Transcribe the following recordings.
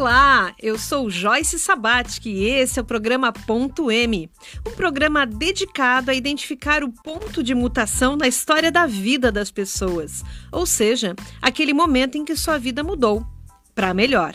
Olá, eu sou Joyce Sabatic e esse é o programa Ponto M, um programa dedicado a identificar o ponto de mutação na história da vida das pessoas, ou seja, aquele momento em que sua vida mudou para melhor.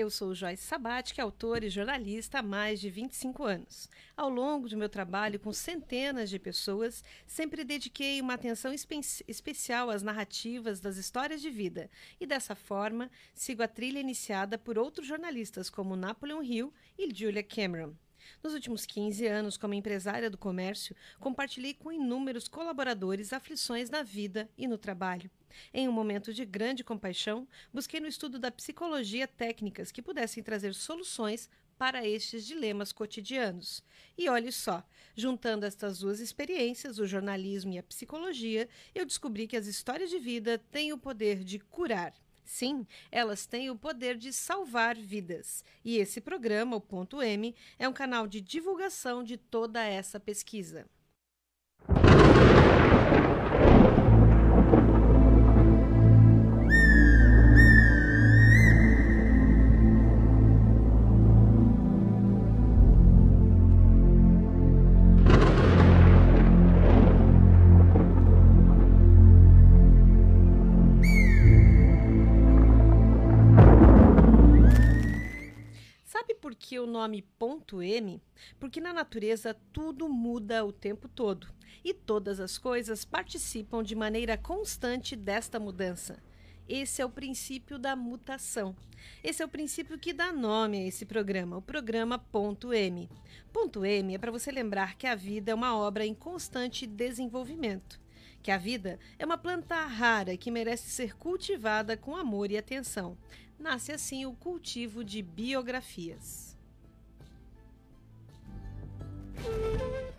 Eu sou Joyce Sabatic, autora e jornalista há mais de 25 anos. Ao longo do meu trabalho com centenas de pessoas, sempre dediquei uma atenção espe especial às narrativas das histórias de vida e, dessa forma, sigo a trilha iniciada por outros jornalistas como Napoleon Hill e Julia Cameron. Nos últimos 15 anos, como empresária do comércio, compartilhei com inúmeros colaboradores aflições na vida e no trabalho. Em um momento de grande compaixão, busquei no estudo da psicologia técnicas que pudessem trazer soluções para estes dilemas cotidianos. E olhe só, juntando estas duas experiências, o jornalismo e a psicologia, eu descobri que as histórias de vida têm o poder de curar. Sim, elas têm o poder de salvar vidas. E esse programa, o Ponto M, é um canal de divulgação de toda essa pesquisa. Que o nome ponto M? Porque na natureza tudo muda o tempo todo e todas as coisas participam de maneira constante desta mudança. Esse é o princípio da mutação. Esse é o princípio que dá nome a esse programa, o programa Ponto M. Ponto M é para você lembrar que a vida é uma obra em constante desenvolvimento que a vida é uma planta rara que merece ser cultivada com amor e atenção. Nasce assim o cultivo de biografias. O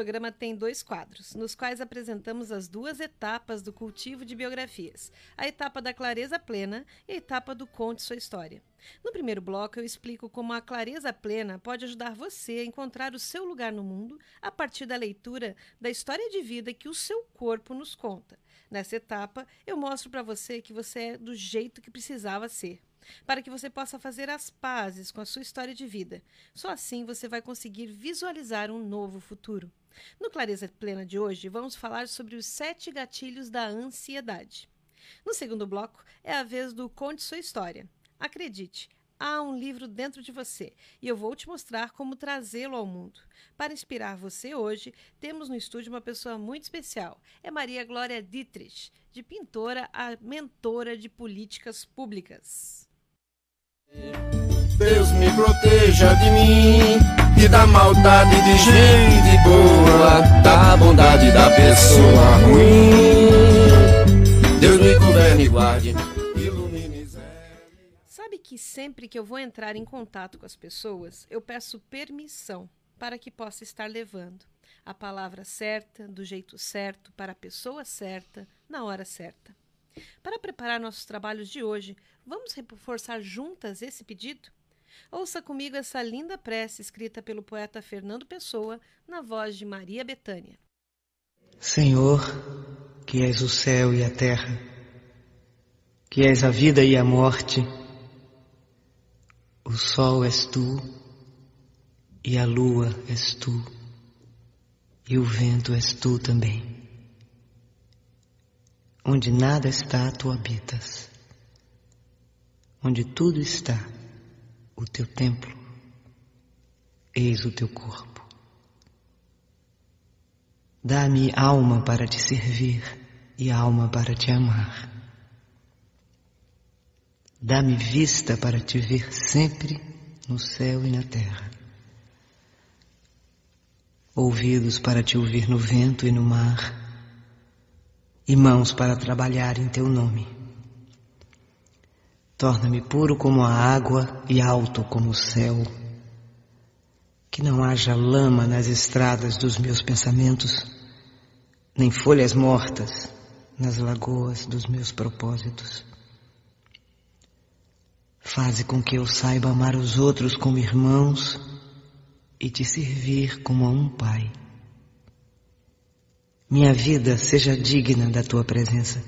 programa tem dois quadros, nos quais apresentamos as duas etapas do cultivo de biografias: a etapa da clareza plena e a etapa do conte sua história. No primeiro bloco, eu explico como a clareza plena pode ajudar você a encontrar o seu lugar no mundo a partir da leitura da história de vida que o seu corpo nos conta. Nessa etapa, eu mostro para você que você é do jeito que precisava ser, para que você possa fazer as pazes com a sua história de vida. Só assim você vai conseguir visualizar um novo futuro. No Clareza Plena de hoje, vamos falar sobre os sete gatilhos da ansiedade. No segundo bloco, é a vez do Conte Sua História. Acredite, há um livro dentro de você e eu vou te mostrar como trazê-lo ao mundo. Para inspirar você hoje, temos no estúdio uma pessoa muito especial. É Maria Glória Dietrich, de pintora a mentora de políticas públicas. Deus me proteja de mim e da maldade de gente boa, da bondade da pessoa ruim. Deus me governe e guarde que sempre que eu vou entrar em contato com as pessoas, eu peço permissão para que possa estar levando a palavra certa, do jeito certo, para a pessoa certa, na hora certa. Para preparar nossos trabalhos de hoje, vamos reforçar juntas esse pedido? Ouça comigo essa linda prece escrita pelo poeta Fernando Pessoa, na voz de Maria Betânia. Senhor, que és o céu e a terra, que és a vida e a morte, o sol és tu, e a lua és tu, e o vento és tu também. Onde nada está, tu habitas. Onde tudo está, o teu templo, eis o teu corpo. Dá-me alma para te servir e alma para te amar. Dá-me vista para te ver sempre no céu e na terra. Ouvidos para te ouvir no vento e no mar. E mãos para trabalhar em teu nome. Torna-me puro como a água e alto como o céu. Que não haja lama nas estradas dos meus pensamentos, nem folhas mortas nas lagoas dos meus propósitos Faze com que eu saiba amar os outros como irmãos e te servir como a um pai. Minha vida seja digna da tua presença.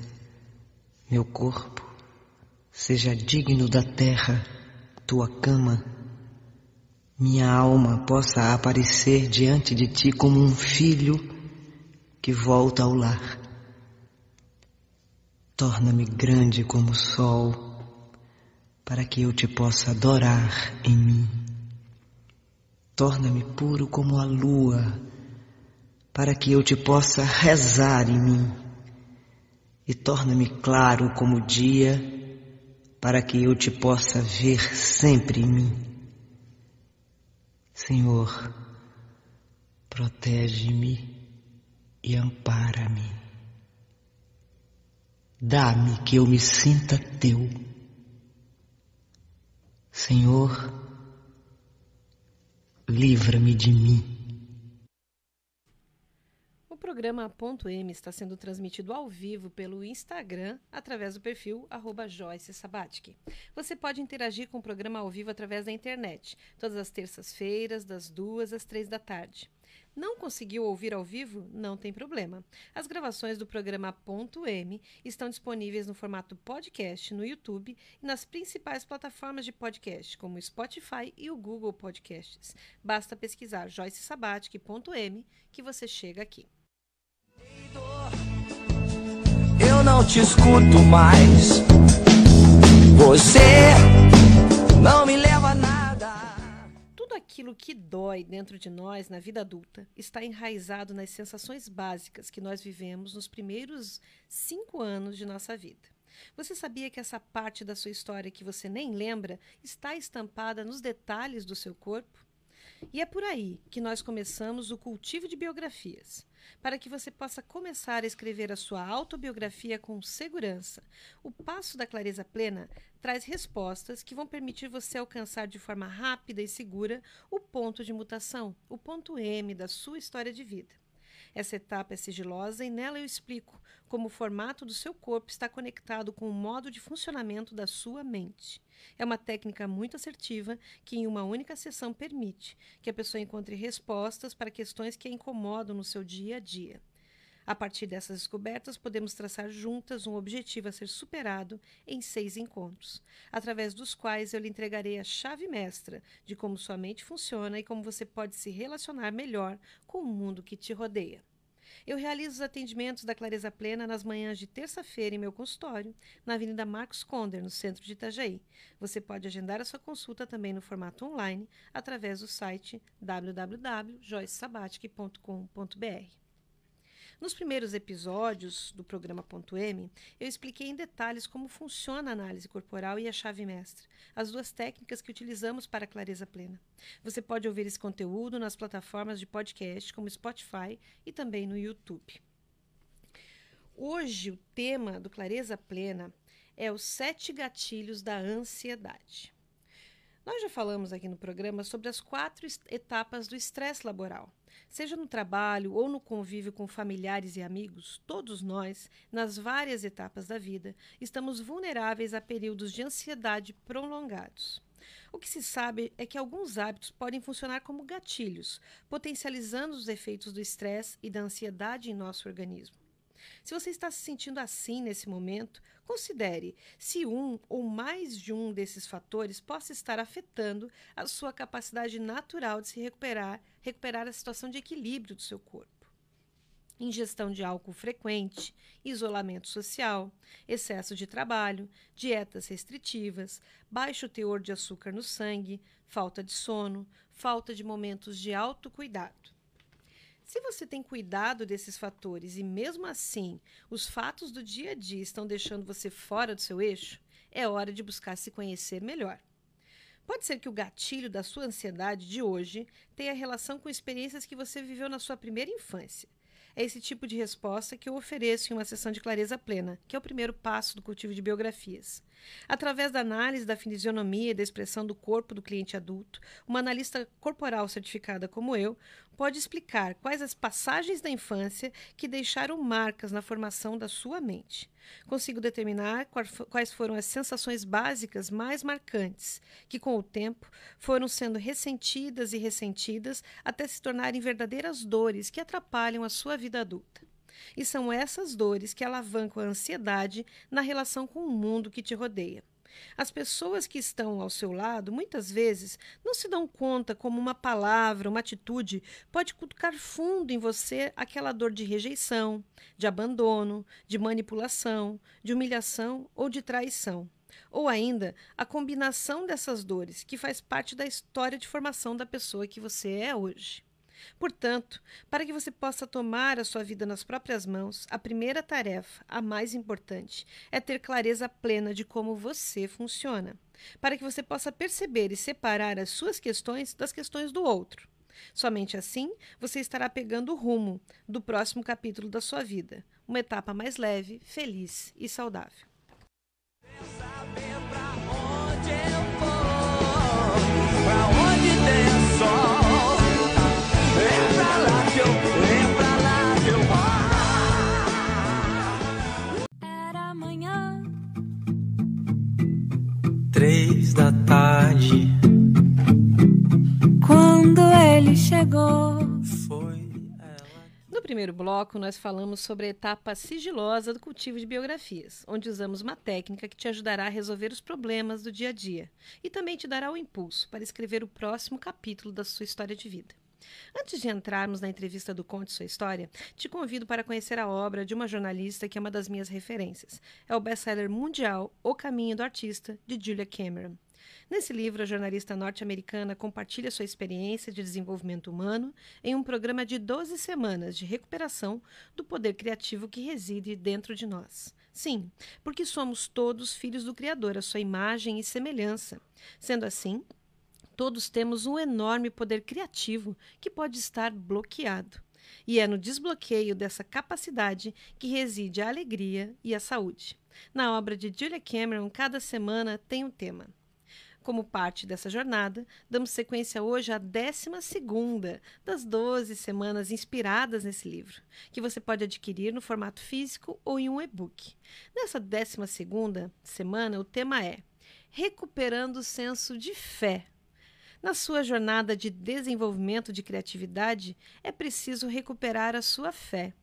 Meu corpo seja digno da terra, tua cama. Minha alma possa aparecer diante de ti como um filho que volta ao lar. Torna-me grande como o sol para que eu te possa adorar em mim. Torna-me puro como a lua, para que eu te possa rezar em mim. E torna-me claro como o dia, para que eu te possa ver sempre em mim. Senhor, protege-me e ampara-me. Dá-me que eu me sinta teu Senhor, livra-me de mim. O programa Ponto M está sendo transmitido ao vivo pelo Instagram através do perfil Joyce. Você pode interagir com o programa ao vivo através da internet, todas as terças-feiras, das duas às três da tarde. Não conseguiu ouvir ao vivo? Não tem problema. As gravações do programa Ponto M estão disponíveis no formato podcast no YouTube e nas principais plataformas de podcast, como o Spotify e o Google Podcasts. Basta pesquisar Joyce Sabatic.m que você chega aqui. Eu não te escuto mais. Você não me leva a nada aquilo que dói dentro de nós na vida adulta está enraizado nas sensações básicas que nós vivemos nos primeiros cinco anos de nossa vida. Você sabia que essa parte da sua história que você nem lembra está estampada nos detalhes do seu corpo? E é por aí que nós começamos o cultivo de biografias, para que você possa começar a escrever a sua autobiografia com segurança. O passo da clareza plena traz respostas que vão permitir você alcançar de forma rápida e segura o ponto de mutação, o ponto M da sua história de vida. Essa etapa é sigilosa e nela eu explico como o formato do seu corpo está conectado com o modo de funcionamento da sua mente. É uma técnica muito assertiva que, em uma única sessão, permite que a pessoa encontre respostas para questões que a incomodam no seu dia a dia. A partir dessas descobertas, podemos traçar juntas um objetivo a ser superado em seis encontros, através dos quais eu lhe entregarei a chave mestra de como sua mente funciona e como você pode se relacionar melhor com o mundo que te rodeia. Eu realizo os atendimentos da Clareza Plena nas manhãs de terça-feira em meu consultório, na Avenida Marcos Conder, no centro de Itajaí. Você pode agendar a sua consulta também no formato online através do site www.joycesabatic.com.br. Nos primeiros episódios do programa Ponto M, eu expliquei em detalhes como funciona a análise corporal e a chave mestra, as duas técnicas que utilizamos para a clareza plena. Você pode ouvir esse conteúdo nas plataformas de podcast como Spotify e também no YouTube. Hoje, o tema do Clareza Plena é os sete gatilhos da ansiedade. Nós já falamos aqui no programa sobre as quatro etapas do estresse laboral. Seja no trabalho ou no convívio com familiares e amigos, todos nós, nas várias etapas da vida, estamos vulneráveis a períodos de ansiedade prolongados. O que se sabe é que alguns hábitos podem funcionar como gatilhos, potencializando os efeitos do estresse e da ansiedade em nosso organismo. Se você está se sentindo assim nesse momento, considere se um ou mais de um desses fatores possa estar afetando a sua capacidade natural de se recuperar, recuperar a situação de equilíbrio do seu corpo ingestão de álcool frequente, isolamento social, excesso de trabalho, dietas restritivas, baixo teor de açúcar no sangue, falta de sono, falta de momentos de autocuidado. Se você tem cuidado desses fatores e mesmo assim os fatos do dia a dia estão deixando você fora do seu eixo, é hora de buscar se conhecer melhor. Pode ser que o gatilho da sua ansiedade de hoje tenha relação com experiências que você viveu na sua primeira infância. É esse tipo de resposta que eu ofereço em uma sessão de clareza plena, que é o primeiro passo do cultivo de biografias. Através da análise da fisionomia e da expressão do corpo do cliente adulto, uma analista corporal certificada como eu pode explicar quais as passagens da infância que deixaram marcas na formação da sua mente. Consigo determinar quais foram as sensações básicas mais marcantes, que com o tempo foram sendo ressentidas e ressentidas até se tornarem verdadeiras dores que atrapalham a sua vida adulta. E são essas dores que alavancam a ansiedade na relação com o mundo que te rodeia. As pessoas que estão ao seu lado muitas vezes não se dão conta como uma palavra, uma atitude pode cutucar fundo em você aquela dor de rejeição, de abandono, de manipulação, de humilhação ou de traição. Ou ainda a combinação dessas dores, que faz parte da história de formação da pessoa que você é hoje. Portanto, para que você possa tomar a sua vida nas próprias mãos, a primeira tarefa, a mais importante, é ter clareza plena de como você funciona, para que você possa perceber e separar as suas questões das questões do outro. Somente assim você estará pegando o rumo do próximo capítulo da sua vida, uma etapa mais leve, feliz e saudável. Foi ela. No primeiro bloco, nós falamos sobre a etapa sigilosa do cultivo de biografias, onde usamos uma técnica que te ajudará a resolver os problemas do dia a dia e também te dará o impulso para escrever o próximo capítulo da sua história de vida. Antes de entrarmos na entrevista do Conte Sua História, te convido para conhecer a obra de uma jornalista que é uma das minhas referências. É o best-seller mundial O Caminho do Artista, de Julia Cameron. Nesse livro, a jornalista norte-americana compartilha sua experiência de desenvolvimento humano em um programa de 12 semanas de recuperação do poder criativo que reside dentro de nós. Sim, porque somos todos filhos do Criador, a sua imagem e semelhança. Sendo assim, Todos temos um enorme poder criativo que pode estar bloqueado. E é no desbloqueio dessa capacidade que reside a alegria e a saúde. Na obra de Julia Cameron, cada semana tem um tema. Como parte dessa jornada, damos sequência hoje à 12 das 12 semanas inspiradas nesse livro, que você pode adquirir no formato físico ou em um e-book. Nessa 12 semana, o tema é Recuperando o senso de fé na sua jornada de desenvolvimento de criatividade, é preciso recuperar a sua fé.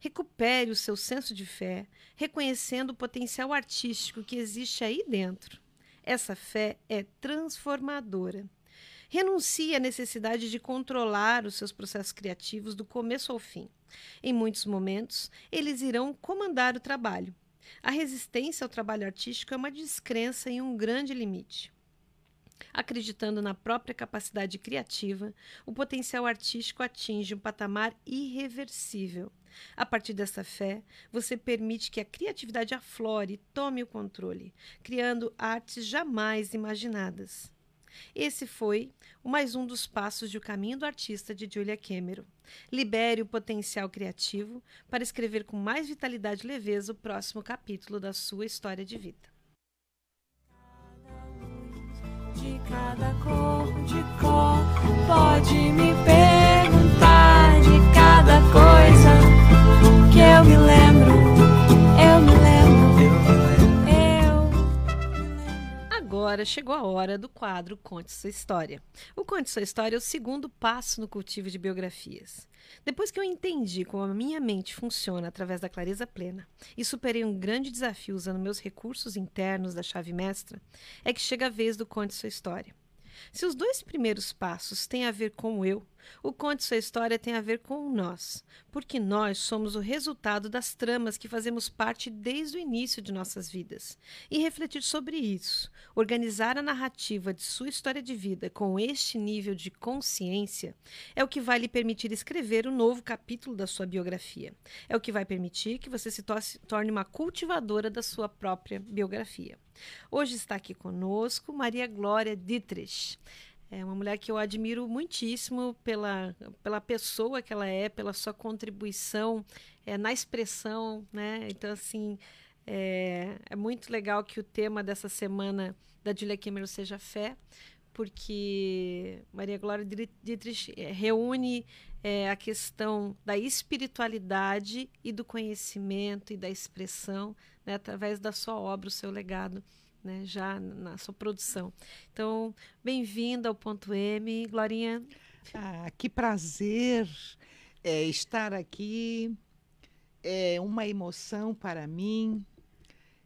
Recupere o seu senso de fé, reconhecendo o potencial artístico que existe aí dentro. Essa fé é transformadora. Renuncie à necessidade de controlar os seus processos criativos do começo ao fim. Em muitos momentos, eles irão comandar o trabalho. A resistência ao trabalho artístico é uma descrença em um grande limite. Acreditando na própria capacidade criativa, o potencial artístico atinge um patamar irreversível. A partir dessa fé, você permite que a criatividade aflore e tome o controle, criando artes jamais imaginadas. Esse foi mais um dos passos de O Caminho do Artista de Julia Cameron. Libere o potencial criativo para escrever com mais vitalidade e leveza o próximo capítulo da sua história de vida. de cada cor de cor. Pode me perguntar de cada coisa eu me lembro, eu me lembro, eu me lembro. Agora chegou a hora do quadro Conte Sua História. O Conte Sua História é o segundo passo no cultivo de biografias. Depois que eu entendi como a minha mente funciona através da clareza plena e superei um grande desafio usando meus recursos internos da chave mestra, é que chega a vez do conte sua história. Se os dois primeiros passos têm a ver com eu, o conte sua história tem a ver com nós, porque nós somos o resultado das tramas que fazemos parte desde o início de nossas vidas. E refletir sobre isso, organizar a narrativa de sua história de vida com este nível de consciência, é o que vai lhe permitir escrever o um novo capítulo da sua biografia. É o que vai permitir que você se torne uma cultivadora da sua própria biografia. Hoje está aqui conosco Maria Glória Dietrich. É uma mulher que eu admiro muitíssimo pela, pela pessoa que ela é, pela sua contribuição é, na expressão, né? Então, assim, é, é muito legal que o tema dessa semana da Julia Cameron seja fé, porque Maria Glória Dietrich eh, reúne é, a questão da espiritualidade e do conhecimento e da expressão né, através da sua obra, o seu legado. Né, já na sua produção. Então, bem-vinda ao Ponto M, Glorinha. Ah, que prazer é, estar aqui. É uma emoção para mim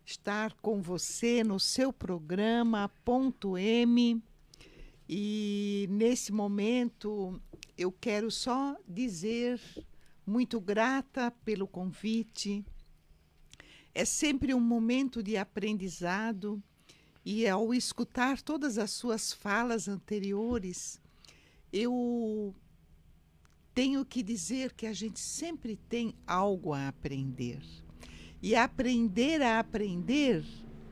estar com você no seu programa Ponto M. E nesse momento eu quero só dizer muito grata pelo convite. É sempre um momento de aprendizado e ao escutar todas as suas falas anteriores, eu tenho que dizer que a gente sempre tem algo a aprender. E aprender a aprender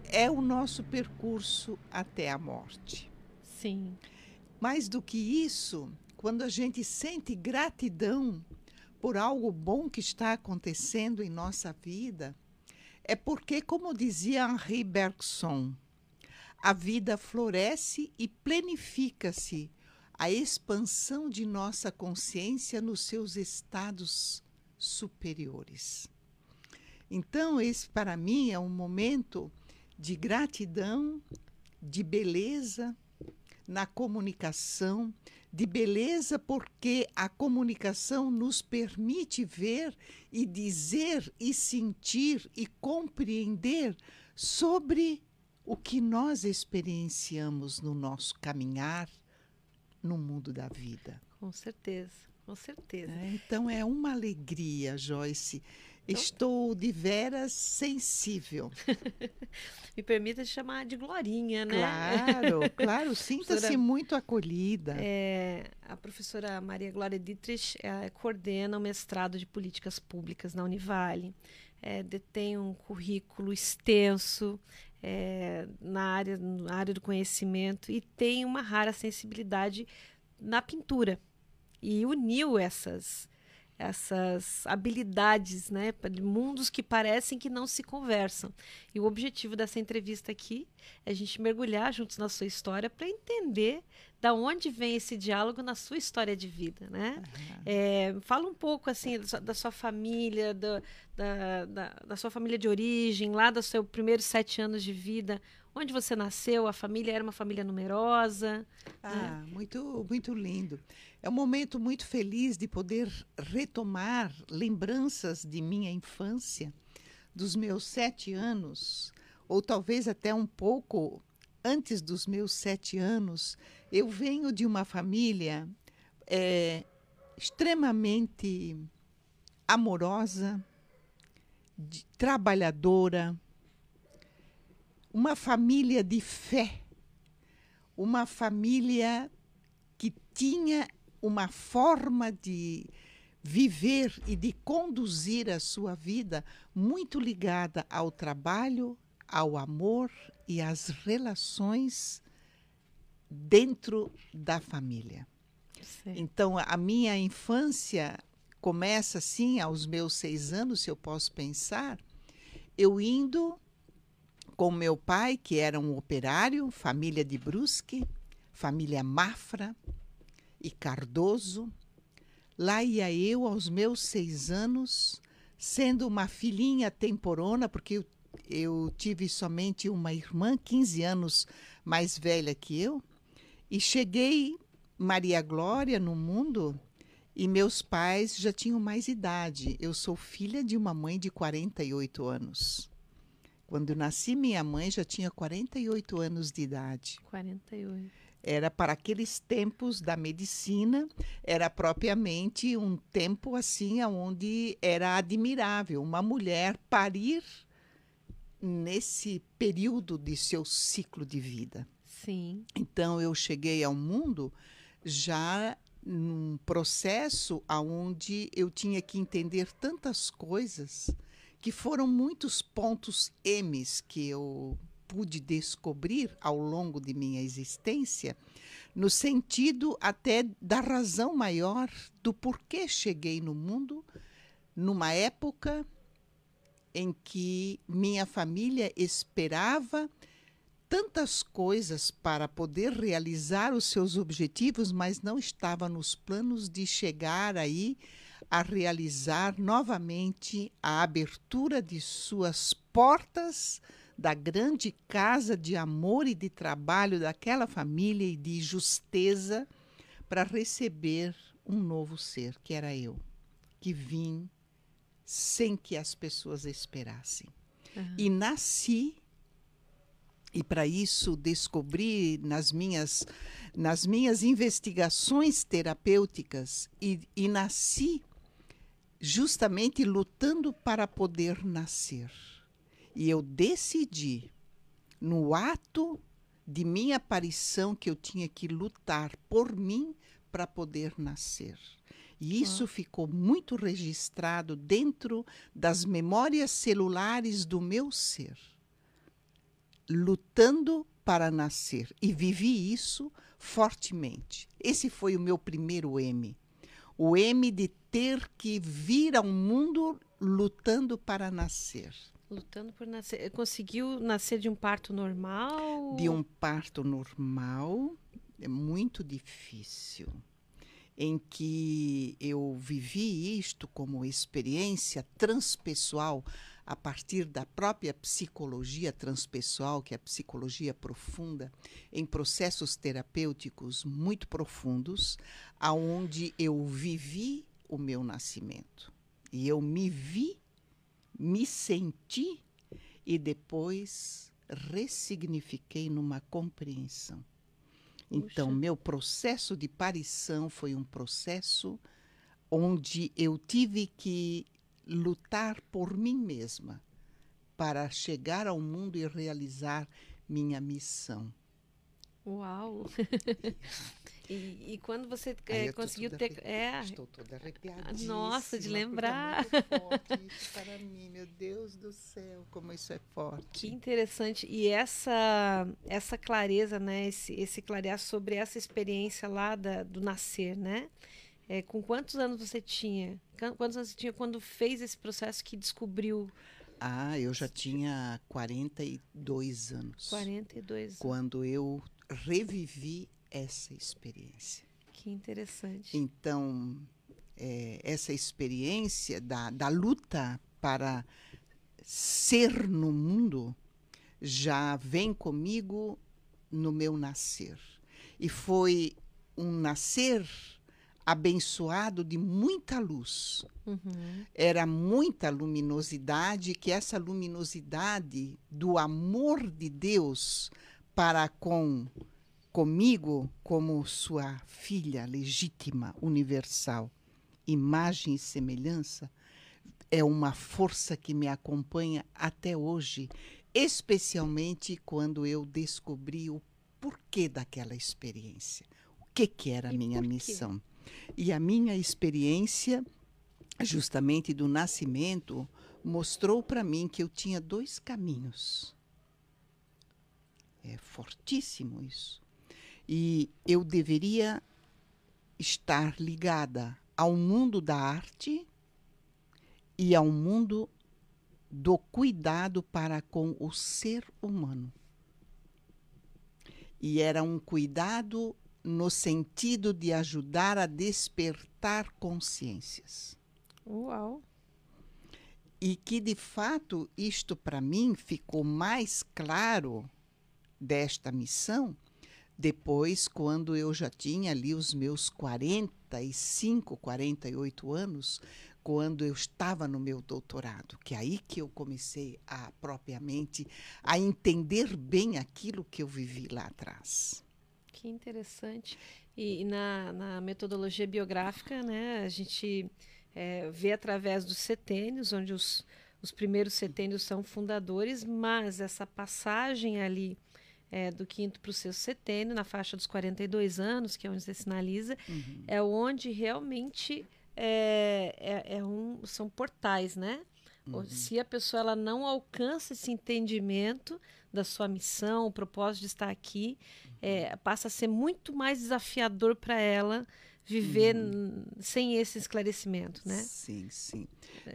é o nosso percurso até a morte. Sim. Mais do que isso, quando a gente sente gratidão por algo bom que está acontecendo em nossa vida, é porque, como dizia Henri Bergson, a vida floresce e planifica-se a expansão de nossa consciência nos seus estados superiores. Então, esse para mim é um momento de gratidão, de beleza na comunicação, de beleza porque a comunicação nos permite ver e dizer e sentir e compreender sobre o que nós experienciamos no nosso caminhar no mundo da vida. Com certeza, com certeza. É, então é uma alegria, Joyce. Estou de veras sensível. Me permita te chamar de Glorinha, né? Claro, claro, sinta-se muito acolhida. É, a professora Maria Glória Dietrich é, coordena o mestrado de Políticas Públicas na Univale. É, detém um currículo extenso é, na, área, na área do conhecimento e tem uma rara sensibilidade na pintura. E uniu essas essas habilidades, né, de mundos que parecem que não se conversam. E o objetivo dessa entrevista aqui é a gente mergulhar juntos na sua história para entender da onde vem esse diálogo na sua história de vida, né? Uhum. É, fala um pouco assim da sua, da sua família, da, da, da, da, sua família de origem, lá dos seus primeiros sete anos de vida, onde você nasceu, a família era uma família numerosa. Ah, né? muito, muito lindo. É um momento muito feliz de poder retomar lembranças de minha infância, dos meus sete anos, ou talvez até um pouco antes dos meus sete anos. Eu venho de uma família é, extremamente amorosa, de, trabalhadora, uma família de fé, uma família que tinha uma forma de viver e de conduzir a sua vida muito ligada ao trabalho, ao amor e às relações dentro da família. Sim. Então, a minha infância começa assim, aos meus seis anos, se eu posso pensar, eu indo com meu pai, que era um operário, família de Brusque, família Mafra, e Cardoso. Lá ia eu aos meus seis anos, sendo uma filhinha temporona, porque eu, eu tive somente uma irmã, 15 anos mais velha que eu, e cheguei Maria Glória no mundo e meus pais já tinham mais idade. Eu sou filha de uma mãe de 48 anos. Quando nasci, minha mãe já tinha 48 anos de idade. 48 era para aqueles tempos da medicina, era propriamente um tempo assim onde era admirável uma mulher parir nesse período de seu ciclo de vida. Sim. Então eu cheguei ao mundo já num processo aonde eu tinha que entender tantas coisas que foram muitos pontos M's que eu pude descobrir ao longo de minha existência, no sentido até da razão maior do porquê cheguei no mundo numa época em que minha família esperava tantas coisas para poder realizar os seus objetivos, mas não estava nos planos de chegar aí a realizar novamente a abertura de suas portas da grande casa de amor e de trabalho daquela família e de justeza para receber um novo ser, que era eu, que vim sem que as pessoas esperassem. Uhum. E nasci e para isso descobri nas minhas nas minhas investigações terapêuticas e, e nasci justamente lutando para poder nascer. E eu decidi, no ato de minha aparição, que eu tinha que lutar por mim para poder nascer. E isso ah. ficou muito registrado dentro das memórias celulares do meu ser. Lutando para nascer. E vivi isso fortemente. Esse foi o meu primeiro M. O M de ter que vir ao mundo lutando para nascer. Lutando por nascer. Conseguiu nascer de um parto normal? De um parto normal. É muito difícil. Em que eu vivi isto como experiência transpessoal a partir da própria psicologia transpessoal, que é a psicologia profunda, em processos terapêuticos muito profundos, aonde eu vivi o meu nascimento. E eu me vi, me senti e depois ressignifiquei numa compreensão. Então, Puxa. meu processo de parição foi um processo onde eu tive que lutar por mim mesma para chegar ao mundo e realizar minha missão. Uau! e, e, quando você é, conseguiu ter. É, estou toda arrepiada. Nossa, de lembrar. É forte isso para mim, meu Deus do céu, como isso é forte. Que interessante. E essa, essa clareza, né? Esse, esse clarear sobre essa experiência lá da, do nascer, né? É, com quantos anos você tinha? Quantos anos você tinha quando fez esse processo que descobriu? Ah, eu já tinha 42 anos. 42 anos. Quando eu revivi essa experiência. Que interessante. Então, é, essa experiência da, da luta para ser no mundo já vem comigo no meu nascer. E foi um nascer abençoado de muita luz. Uhum. Era muita luminosidade, que essa luminosidade do amor de Deus para com comigo como sua filha legítima, universal, imagem e semelhança, é uma força que me acompanha até hoje, especialmente quando eu descobri o porquê daquela experiência. O que, que era a minha missão? E a minha experiência, justamente do nascimento, mostrou para mim que eu tinha dois caminhos. É fortíssimo isso. E eu deveria estar ligada ao mundo da arte e ao mundo do cuidado para com o ser humano. E era um cuidado no sentido de ajudar a despertar consciências. Uau! E que, de fato, isto para mim ficou mais claro desta missão depois, quando eu já tinha ali os meus 45, 48 anos, quando eu estava no meu doutorado, que é aí que eu comecei a propriamente a entender bem aquilo que eu vivi lá atrás. Que interessante. E, e na, na, metodologia biográfica, né, a gente é, vê através dos setênios, onde os, os primeiros setênios são fundadores, mas essa passagem ali é, do quinto para o sexto setênio, na faixa dos 42 anos, que é onde você sinaliza, uhum. é onde realmente é, é, é um, são portais, né? Uhum. Se a pessoa ela não alcança esse entendimento da sua missão, o propósito de estar aqui, é, passa a ser muito mais desafiador para ela viver uhum. sem esse esclarecimento, né? Sim, sim.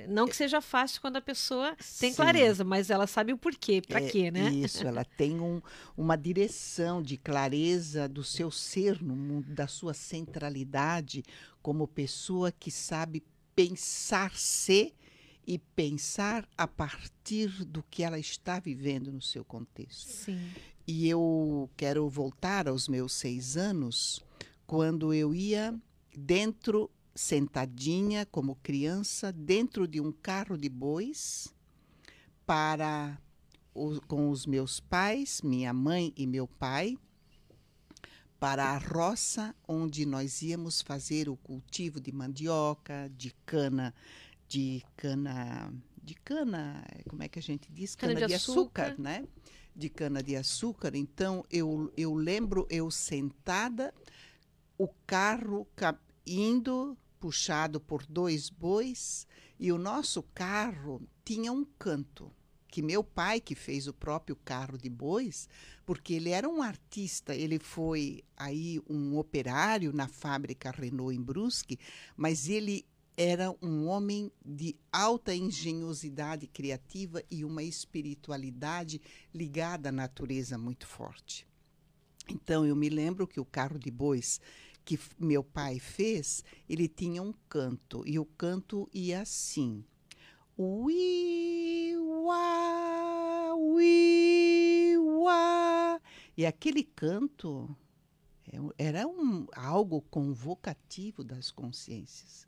Não que seja fácil quando a pessoa tem sim. clareza, mas ela sabe o porquê, para é, quê, né? Isso, ela tem um, uma direção de clareza do seu ser no mundo, da sua centralidade como pessoa que sabe pensar-se e pensar a partir do que ela está vivendo no seu contexto. Sim. E eu quero voltar aos meus seis anos, quando eu ia dentro, sentadinha como criança, dentro de um carro de bois, para o, com os meus pais, minha mãe e meu pai, para a roça onde nós íamos fazer o cultivo de mandioca, de cana, de cana, de cana, como é que a gente diz? Cana, cana de, açúcar, açúcar, né? De cana de açúcar. Então eu, eu lembro eu sentada, o carro indo puxado por dois bois e o nosso carro tinha um canto que meu pai que fez o próprio carro de bois, porque ele era um artista, ele foi aí um operário na fábrica Renault em Brusque, mas ele era um homem de alta engenhosidade criativa e uma espiritualidade ligada à natureza muito forte. Então eu me lembro que o carro de bois que meu pai fez, ele tinha um canto e o canto ia assim: ui uá, ui uá. E aquele canto era um, algo convocativo das consciências.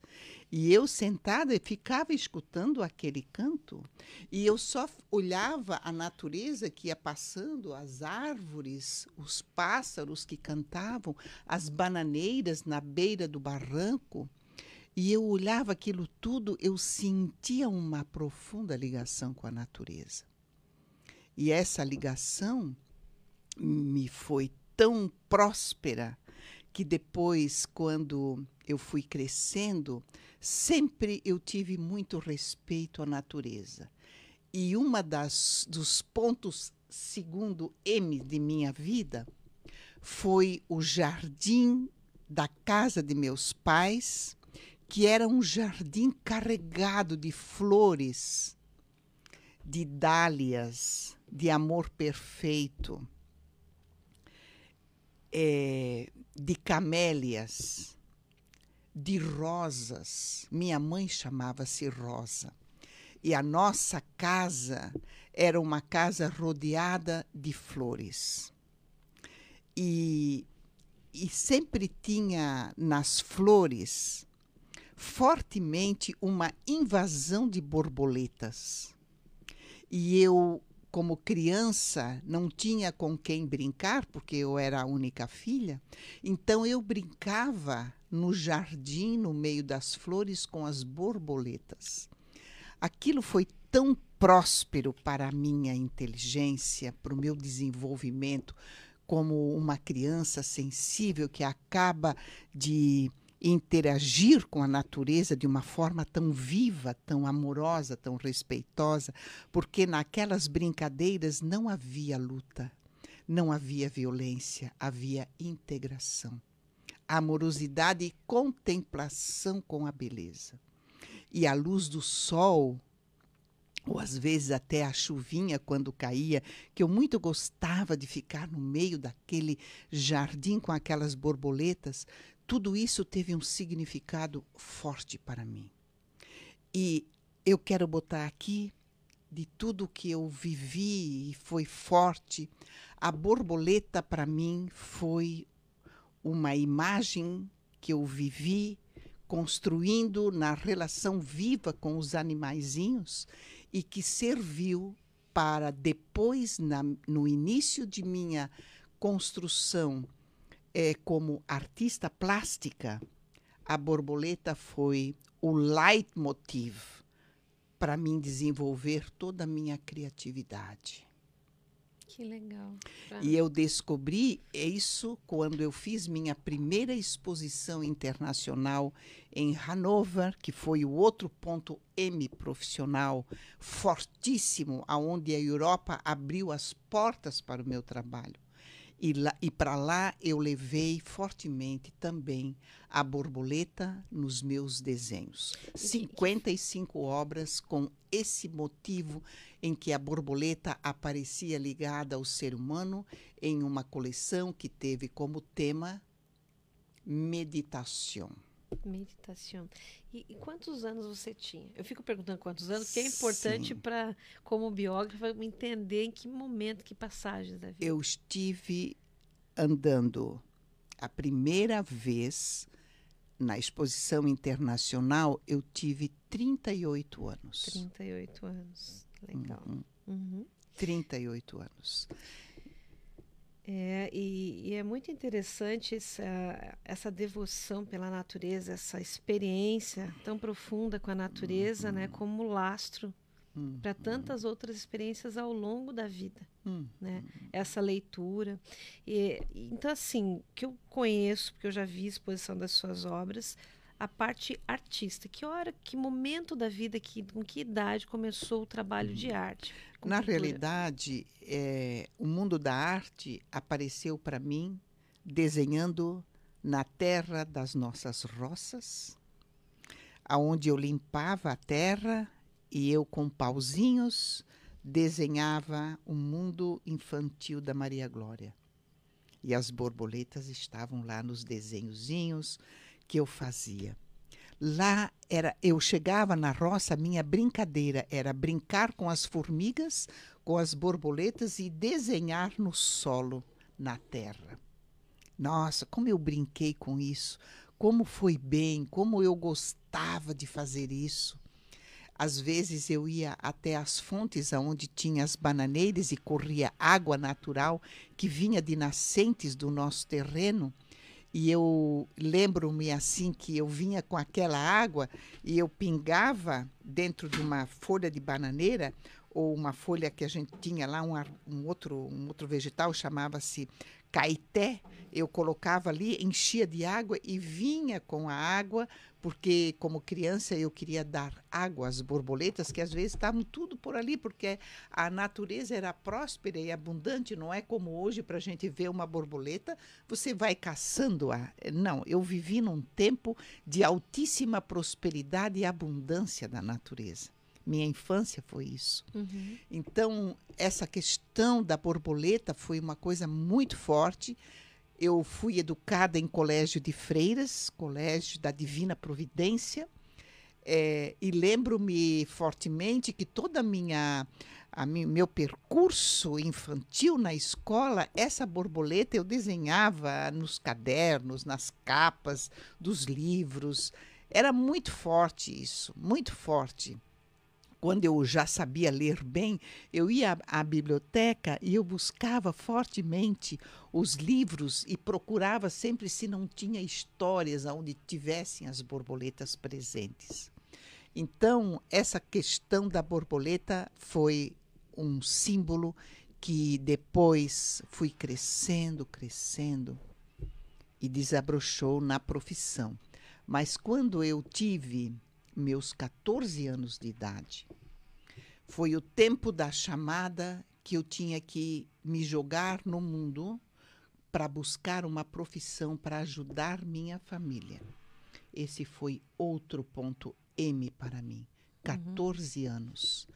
E eu sentada ficava escutando aquele canto, e eu só olhava a natureza que ia passando, as árvores, os pássaros que cantavam, as bananeiras na beira do barranco. E eu olhava aquilo tudo, eu sentia uma profunda ligação com a natureza. E essa ligação me foi tão próspera que depois, quando eu fui crescendo, sempre eu tive muito respeito à natureza. E uma das dos pontos segundo M de minha vida foi o jardim da casa de meus pais, que era um jardim carregado de flores, de dálias, de amor perfeito, é, de camélias de rosas. Minha mãe chamava-se Rosa. E a nossa casa era uma casa rodeada de flores. E, e sempre tinha nas flores fortemente uma invasão de borboletas. E eu como criança, não tinha com quem brincar, porque eu era a única filha. Então eu brincava no jardim, no meio das flores, com as borboletas. Aquilo foi tão próspero para a minha inteligência, para o meu desenvolvimento como uma criança sensível que acaba de interagir com a natureza de uma forma tão viva, tão amorosa, tão respeitosa, porque naquelas brincadeiras não havia luta, não havia violência, havia integração, amorosidade e contemplação com a beleza. E a luz do sol, ou às vezes até a chuvinha quando caía, que eu muito gostava de ficar no meio daquele jardim com aquelas borboletas, tudo isso teve um significado forte para mim. E eu quero botar aqui de tudo que eu vivi e foi forte. A borboleta para mim foi uma imagem que eu vivi construindo na relação viva com os animaizinhos e que serviu para depois, na, no início de minha construção é, como artista plástica, a borboleta foi o leitmotiv para mim desenvolver toda a minha criatividade. Que legal. E eu descobri isso quando eu fiz minha primeira exposição internacional em Hanover, que foi o outro ponto M profissional fortíssimo, aonde a Europa abriu as portas para o meu trabalho. E, lá- e para lá eu levei fortemente também a borboleta nos meus desenhos. 55 obras com esse motivo em que a borboleta aparecia ligada ao ser humano em uma coleção que teve como tema meditação. Meditação. E, e quantos anos você tinha? Eu fico perguntando quantos anos, porque é importante para, como biógrafa, entender em que momento, que passagens da vida. Eu estive andando a primeira vez na exposição internacional, eu tive 38 anos. 38 anos. Legal. Uhum. Uhum. 38 anos. É, e, e é muito interessante essa, essa devoção pela natureza, essa experiência tão profunda com a natureza, né, como lastro Hum, para tantas outras experiências ao longo da vida, hum, né? Essa leitura. E, então, assim, que eu conheço, porque eu já vi a exposição das suas obras, a parte artista. Que hora, que momento da vida, que, com que idade começou o trabalho de arte? Na realidade, é, o mundo da arte apareceu para mim desenhando na terra das nossas roças, aonde eu limpava a terra e eu com pauzinhos desenhava o mundo infantil da Maria Glória. E as borboletas estavam lá nos desenhozinhos que eu fazia. Lá era, eu chegava na roça, minha brincadeira era brincar com as formigas, com as borboletas e desenhar no solo, na terra. Nossa, como eu brinquei com isso, como foi bem, como eu gostava de fazer isso. Às vezes eu ia até as fontes onde tinha as bananeiras e corria água natural que vinha de nascentes do nosso terreno. E eu lembro-me assim que eu vinha com aquela água e eu pingava dentro de uma folha de bananeira ou uma folha que a gente tinha lá, um, um outro, um outro vegetal chamava-se caeté. Eu colocava ali, enchia de água e vinha com a água, porque como criança eu queria dar água às borboletas, que às vezes estavam tudo por ali, porque a natureza era próspera e abundante, não é como hoje para a gente ver uma borboleta, você vai caçando-a. Não, eu vivi num tempo de altíssima prosperidade e abundância da natureza. Minha infância foi isso. Uhum. Então, essa questão da borboleta foi uma coisa muito forte. Eu fui educada em colégio de freiras, colégio da Divina Providência, eh, e lembro-me fortemente que toda minha a meu percurso infantil na escola, essa borboleta eu desenhava nos cadernos, nas capas dos livros. Era muito forte isso, muito forte quando eu já sabia ler bem, eu ia à, biblioteca e eu buscava fortemente os livros e procurava sempre se não tinha histórias onde tivessem as borboletas presentes. Então, essa questão da borboleta foi um símbolo que depois fui crescendo, crescendo e desabrochou na profissão. Mas quando eu tive meus 14 anos de idade. Foi o tempo da chamada que eu tinha que me jogar no mundo para buscar uma profissão para ajudar minha família. Esse foi outro ponto M para mim. 14 anos,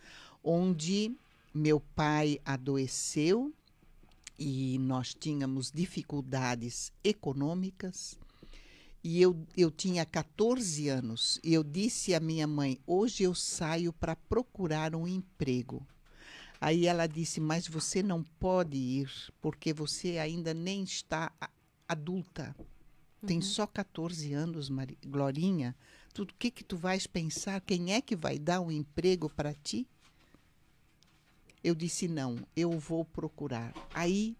onde meu pai adoeceu e nós tínhamos dificuldades econômicas. E eu, eu tinha 14 anos e eu disse à minha mãe: hoje eu saio para procurar um emprego. Aí ela disse: Mas você não pode ir, porque você ainda nem está adulta. Tem só 14 anos, Mari, Glorinha. Tu- O que, que tu vais pensar? Quem é que vai dar um emprego para ti? Eu disse: Não, eu vou procurar. Aí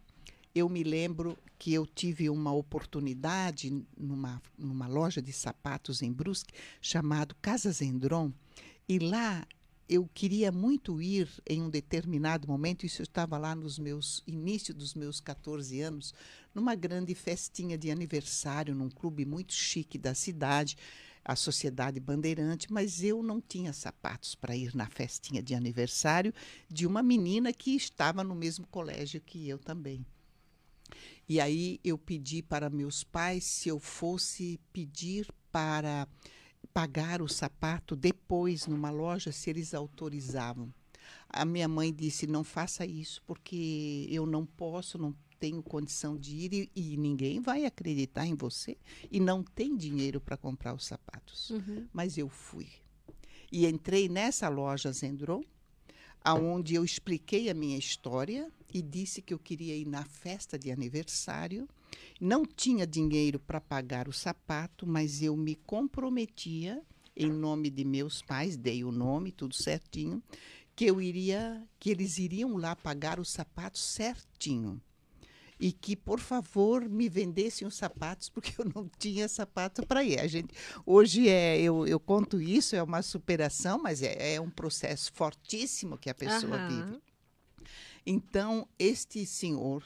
eu me lembro que eu tive uma oportunidade numa, numa loja de sapatos em Brusque, chamado Casa Zendron, e lá eu queria muito ir em um determinado momento, isso eu estava lá nos meus início dos meus 14 anos, numa grande festinha de aniversário num clube muito chique da cidade, a Sociedade Bandeirante, mas eu não tinha sapatos para ir na festinha de aniversário de uma menina que estava no mesmo colégio que eu também. E aí eu pedi para meus pais se eu fosse pedir para pagar o sapato depois numa loja, se eles autorizavam. A minha mãe disse: não faça isso, porque eu não posso, não tenho condição de ir e, e ninguém vai acreditar em você e não tem dinheiro para comprar os sapatos. Uhum. Mas eu fui. E entrei nessa loja Zendron, aonde eu expliquei a minha história e disse que eu queria ir na festa de aniversário. Não tinha dinheiro para pagar o sapato, mas eu me comprometia em nome de meus pais, dei o nome, tudo certinho, que eu iria, que eles iriam lá pagar o sapato certinho. E que, por favor, me vendessem os sapatos, porque eu não tinha sapato para ir. A gente, hoje é, eu, eu conto isso, é uma superação, mas é, é um processo fortíssimo que a pessoa Aham. vive. Então, este senhor,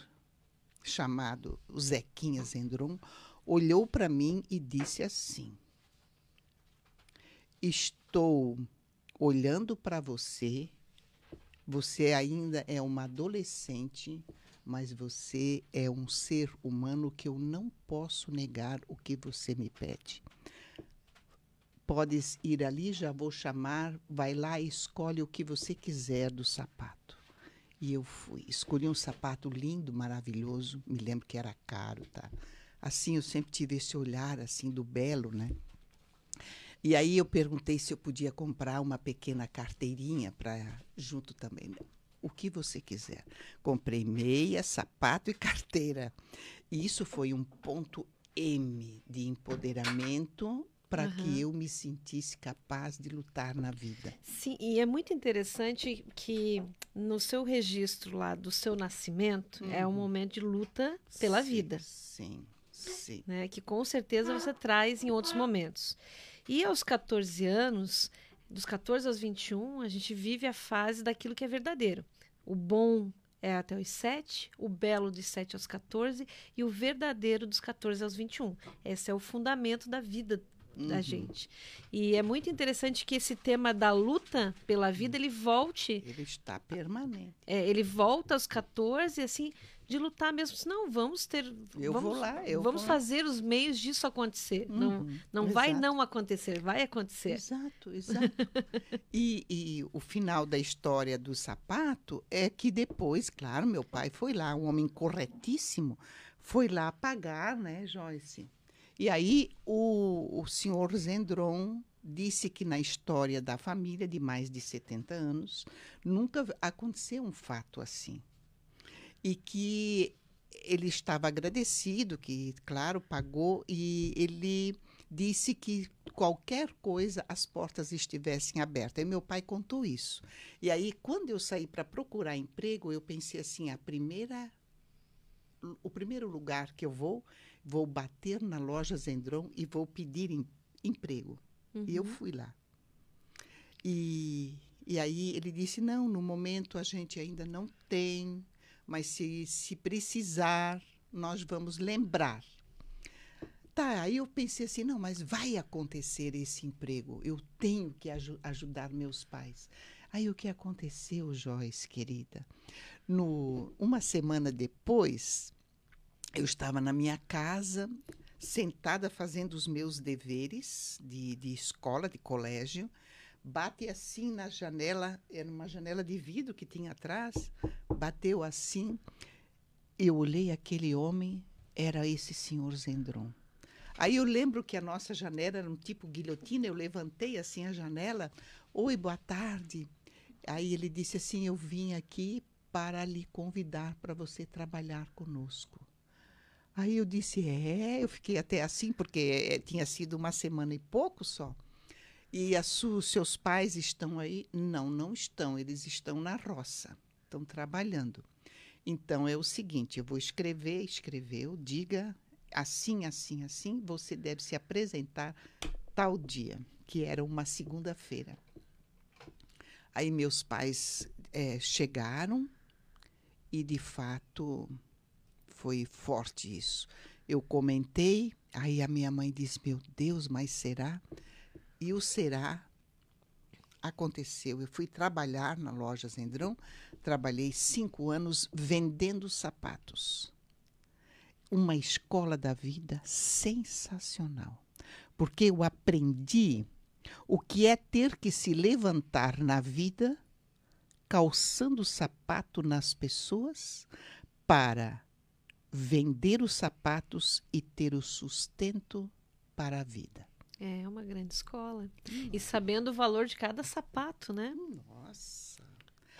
chamado Zequinha Zendron, olhou para mim e disse assim: Estou olhando para você, você ainda é uma adolescente, mas você é um ser humano que eu não posso negar o que você me pede. Podes ir ali, já vou chamar, vai lá e escolhe o que você quiser do sapato. E eu fui. Escolhi um sapato lindo, maravilhoso. Me lembro que era caro, tá? Assim, eu sempre tive esse olhar assim do belo, né? E aí eu perguntei se eu podia comprar uma pequena carteirinha para junto também. O que você quiser. Comprei meia, sapato e carteira. E isso foi um ponto M de empoderamento para Aham. que eu me sentisse capaz de lutar na vida. Sim, e é muito interessante que no seu registro lá do seu nascimento é um momento de luta pela Uhum. Sim, vida, Sim, sim. né? Que com certeza você traz em outros momentos. E aos 14 anos, dos 14 aos 21, a gente vive a fase daquilo que é verdadeiro. O bom é até os 7, o belo dos 7 aos 14 e o verdadeiro dos 14 aos 21. Esse é o fundamento da vida da Uhum. gente. E é muito interessante que esse tema da luta pela vida ele volte, Ele está permanente. é, ele volta aos 14 assim de lutar mesmo. Não, vamos ter, Eu vamos, vou lá, eu vamos vou fazer os meios disso acontecer. Não, Uhum, não vai exato. não acontecer, vai acontecer. Exato, exato. e, e o final da história do sapato é que depois, claro, meu pai foi lá, um homem corretíssimo, foi lá pagar, né, Joyce? E aí o, o senhor Zendron disse que na história da família de mais de 70 anos nunca aconteceu um fato assim. E que ele estava agradecido, que, claro, pagou, e ele disse que qualquer coisa as portas estivessem abertas. E meu pai contou isso. E aí, quando eu saí para procurar emprego, eu pensei assim: a primeira, o primeiro lugar que eu vou, vou bater na loja Zendron e vou pedir em- emprego. E eu Uhum. fui lá. E, e aí ele disse: não, no momento a gente ainda não tem, mas se, se precisar, nós vamos lembrar. Tá, aí eu pensei assim: não, mas vai acontecer esse emprego, eu tenho que aju- ajudar meus pais. Aí o que aconteceu, Joyce, querida? No, uma semana depois, eu estava na minha casa, sentada fazendo os meus deveres de, de escola, de colégio. Bate assim na janela, era uma janela de vidro que tinha atrás, bateu assim. Eu olhei aquele homem, era esse senhor Zendron. Aí eu lembro que a nossa janela era um tipo guilhotina, eu levantei assim a janela. Oi, boa tarde. Aí ele disse assim: Eu vim aqui para lhe convidar para você trabalhar conosco. Aí eu disse: É, eu fiquei até assim, porque eh, tinha sido uma semana e pouco só. E su- seus pais estão aí? Não, não estão. Eles estão na roça, estão trabalhando. Então é o seguinte: eu vou escrever, escreveu, diga assim, assim, assim, você deve se apresentar tal dia, que era uma segunda-feira. Aí meus pais eh, chegaram e, de fato, foi forte isso. Eu comentei, aí a minha mãe disse: Meu Deus, mas será? E o será aconteceu. Eu fui trabalhar na loja Zendrão, trabalhei cinco anos vendendo sapatos. uma escola da vida sensacional, porque eu aprendi o que é ter que se levantar na vida calçando sapato nas pessoas para vender os sapatos e ter o sustento para a vida. É uma grande escola. E sabendo o valor de cada sapato, né? Nossa!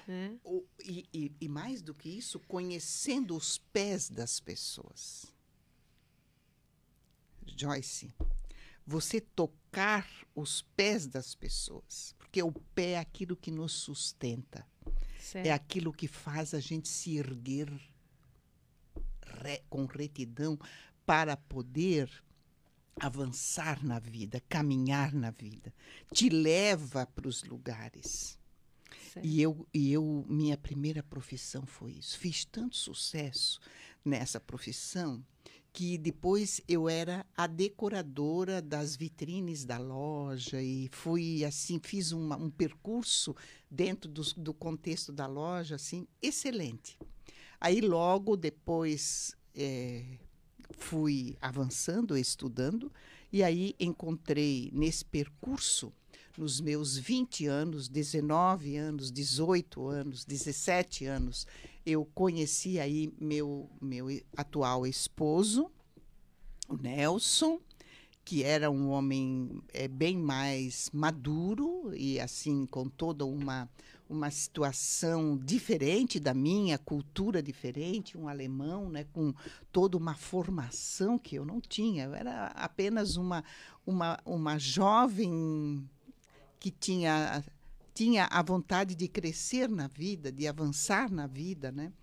É. O- e, e- e mais do que isso, conhecendo os pés das pessoas. Joyce, você tocar os pés das pessoas, porque o pé é aquilo que nos sustenta, Certo. é aquilo que faz a gente se erguer re- com retidão para poder avançar na vida, caminhar na vida. Te leva para os lugares. certo. E eu, e eu, minha primeira profissão foi isso. Fiz tanto sucesso nessa profissão que depois eu era a decoradora das vitrines da loja e fui assim fiz uma- um percurso dentro dos- do, contexto da loja assim excelente. Aí logo depois eh, fui avançando, estudando e aí encontrei nesse percurso nos meus 20 anos, 19 anos, 18 anos, 17 anos, eu conheci aí meu, meu atual esposo, o Nelson, que era um homem é, bem mais maduro e assim com toda uma uma situação diferente da minha, cultura diferente, um alemão, né, com toda uma formação que eu não tinha. Eu era apenas uma uma, uma jovem que tinha tinha a vontade de crescer na vida, de avançar na vida, né?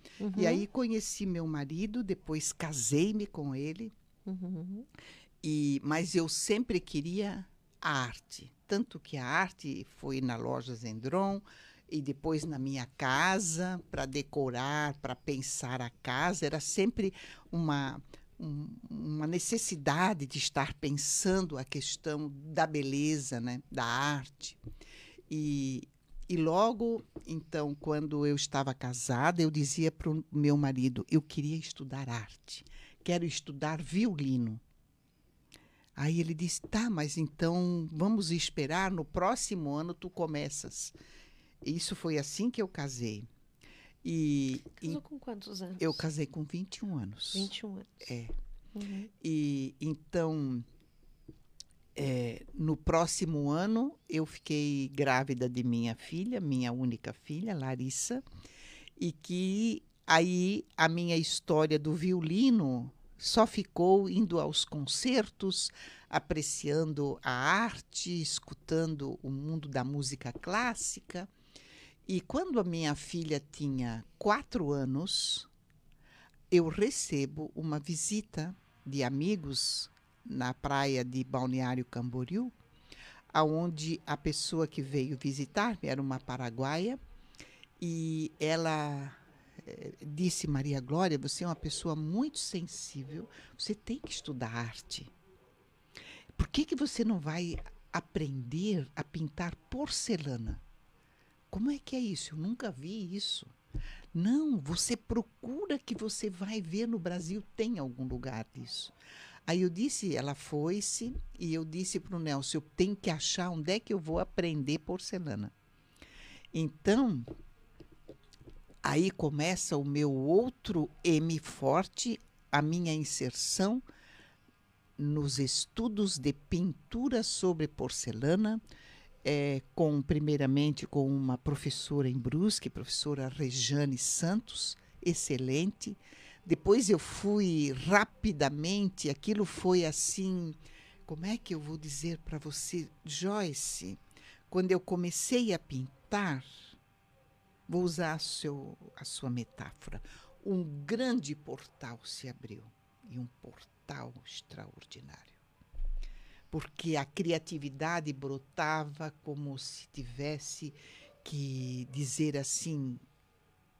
E aí conheci meu marido, depois casei-me com ele, Uhum. e mas eu sempre queria a arte, tanto que a arte foi na loja Zendron e depois na minha casa para decorar, para pensar a casa, era sempre uma um- uma necessidade de estar pensando a questão da beleza, né, da arte. E, e logo, então, quando eu estava casada, eu dizia para o meu marido: eu queria estudar arte, quero estudar violino. Aí ele disse: tá, mas então vamos esperar, no próximo ano tu começas. Isso foi assim que eu casei. E, e Casou com quantos anos? eu casei com 21 anos. 21 anos. É. Uhum. E então, é, no próximo ano, eu fiquei grávida de minha filha, minha única filha, Larissa, e que aí a minha história do violino só ficou indo aos concertos, apreciando a arte, escutando o mundo da música clássica. E quando a minha filha tinha quatro anos, eu recebo uma visita de amigos na praia de Balneário Camboriú, aonde a pessoa que veio visitar-me era uma paraguaia e ela eh, disse Maria Glória, você é uma pessoa muito sensível, você tem que estudar arte. Por que que você não vai aprender a pintar porcelana? Como é que é isso? Eu nunca vi isso. Não, você procura que você vai ver no Brasil tem algum lugar disso. Aí eu disse, ela foi-se e eu disse para o Nelson, eu tenho que achar onde é que eu vou aprender porcelana. Então, aí começa o meu outro M forte, a minha inserção nos estudos de pintura sobre porcelana, é, com primeiramente com uma professora em Brusque, professora Rejane Santos, excelente. Depois eu fui rapidamente, aquilo foi assim, como é que eu vou dizer para você, Joyce, quando eu comecei a pintar, vou usar a, seu, a sua metáfora, um grande portal se abriu e um portal extraordinário porque a criatividade brotava como se tivesse que dizer assim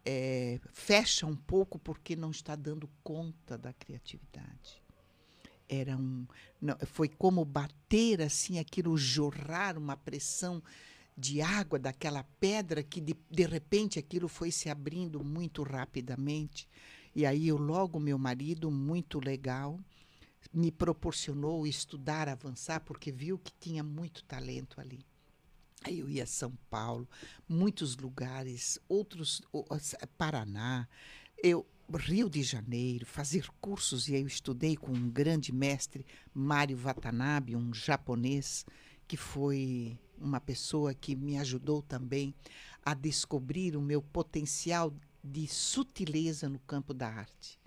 é, fecha um pouco porque não está dando conta da criatividade. Era um não, foi como bater assim aquilo jorrar uma pressão de água daquela pedra que de, de repente aquilo foi se abrindo muito rapidamente. E aí eu logo meu marido muito legal me proporcionou estudar, avançar, porque viu que tinha muito talento ali. Aí eu ia a São Paulo, muitos lugares, outros, Paraná, eu Rio de Janeiro, fazer cursos, e aí eu estudei com um grande mestre, Mário Watanabe, um japonês, que foi uma pessoa que me ajudou também a descobrir o meu potencial de sutileza no campo da arte.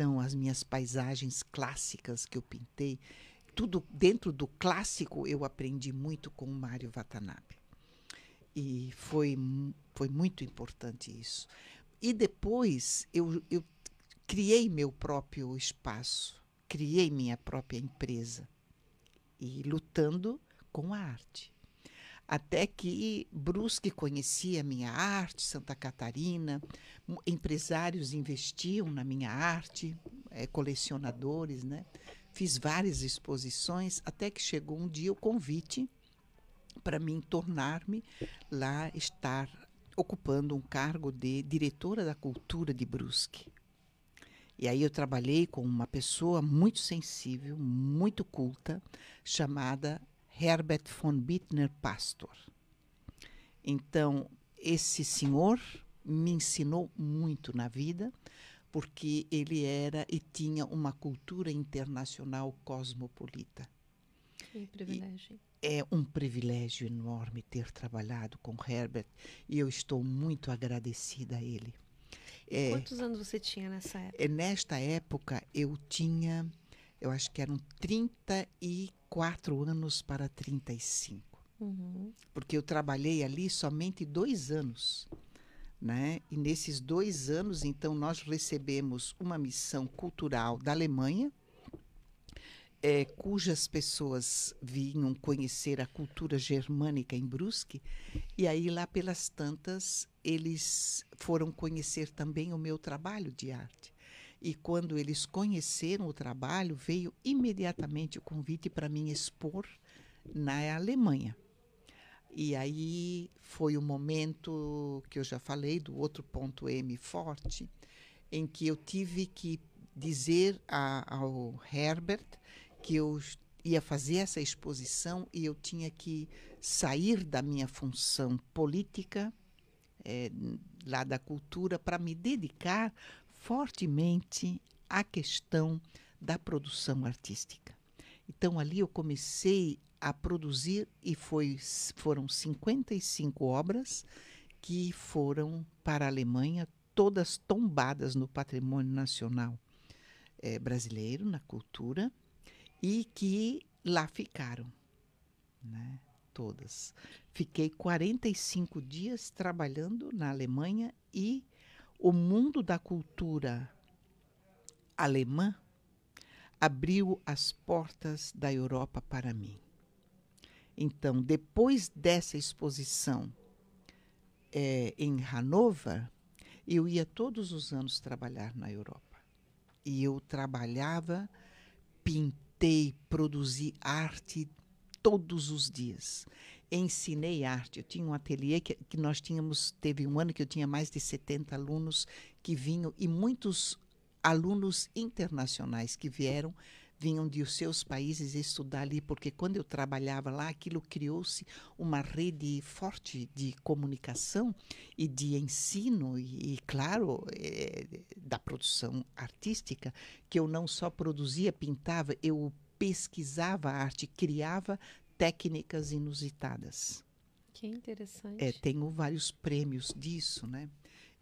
Então, as minhas paisagens clássicas que eu pintei, tudo dentro do clássico eu aprendi muito com o Mário Watanabe. E foi, foi muito importante isso. E depois eu, eu criei meu próprio espaço, criei minha própria empresa e lutando com a arte. Até que Brusque conhecia a minha arte, Santa Catarina, empresários investiam na minha arte, é, colecionadores, né? Fiz várias exposições, até que chegou um dia o convite para mim tornar-me lá, estar ocupando um cargo de diretora da cultura de Brusque. E aí eu trabalhei com uma pessoa muito sensível, muito culta, chamada Herbert von Bittner Pastor. Então, esse senhor me ensinou muito na vida, porque ele era e tinha uma cultura internacional cosmopolita. Que privilégio. E é um privilégio enorme ter trabalhado com Herbert e eu estou muito agradecida a ele. É, quantos anos você tinha nessa época? É, nesta época eu tinha, eu acho que eram 34 anos para 35. Uhum. Porque eu trabalhei ali somente dois anos. Né? E nesses dois anos, então, nós recebemos uma missão cultural da Alemanha, é, cujas pessoas vinham conhecer a cultura germânica em Brusque, e aí lá pelas tantas eles foram conhecer também o meu trabalho de arte. E quando eles conheceram o trabalho, veio imediatamente o convite para mim expor na Alemanha. E aí foi o momento que eu já falei do outro ponto M forte, em que eu tive que dizer a, ao Herbert que eu ia fazer essa exposição e eu tinha que sair da minha função política, é, lá da cultura, para me dedicar fortemente à questão da produção artística. Então ali eu comecei a produzir e foi, foram 55 obras que foram para a Alemanha, todas tombadas no patrimônio nacional é, brasileiro, na cultura, e que lá ficaram, né? Todas. Fiquei 45 dias trabalhando na Alemanha e o mundo da cultura alemã abriu as portas da Europa para mim. Então, depois dessa exposição é, em Hanover, eu ia todos os anos trabalhar na Europa. E eu trabalhava pintando tentei produzir arte todos os dias. Ensinei arte. Eu tinha um ateliê que, que nós tínhamos, teve um ano que eu tinha mais de 70 alunos que vinham e muitos alunos internacionais que vieram vinham de seus países estudar ali, porque quando eu trabalhava lá, aquilo criou-se uma rede forte de comunicação e de ensino, e, e claro, é, da produção artística, que eu não só produzia, pintava, eu pesquisava a arte, criava técnicas inusitadas. Que interessante. É, tenho vários prêmios disso, né?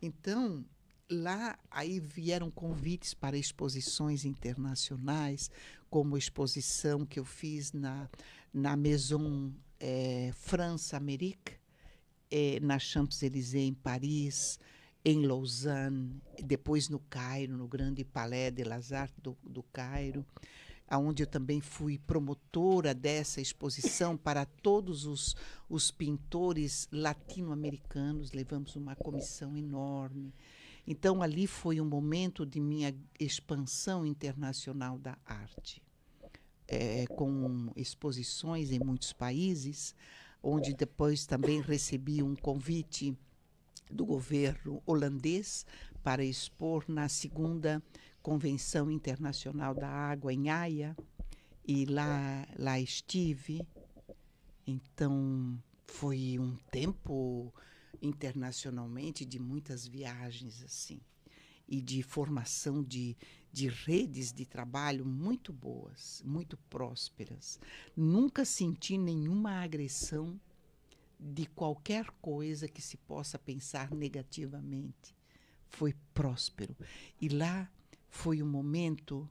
Então, lá aí vieram convites para exposições internacionais, como a exposição que eu fiz na, na Maison é, France Amérique, é, na Champs-Élysées, em Paris, em Lausanne, depois no Cairo, no grande Palais de las Artes do, do Cairo, aonde eu também fui promotora dessa exposição para todos os, os pintores latino-americanos, levamos uma comissão enorme. Então, ali foi um momento de minha expansão internacional da arte, é, com exposições em muitos países, onde depois também recebi um convite do governo holandês para expor na segunda Convenção Internacional da Água em Haia e lá lá estive. Então foi um tempo internacionalmente de muitas viagens assim e de formação de, de redes de trabalho muito boas, muito prósperas. Nunca senti nenhuma agressão de qualquer coisa que se possa pensar negativamente. Foi próspero. E lá foi o um momento,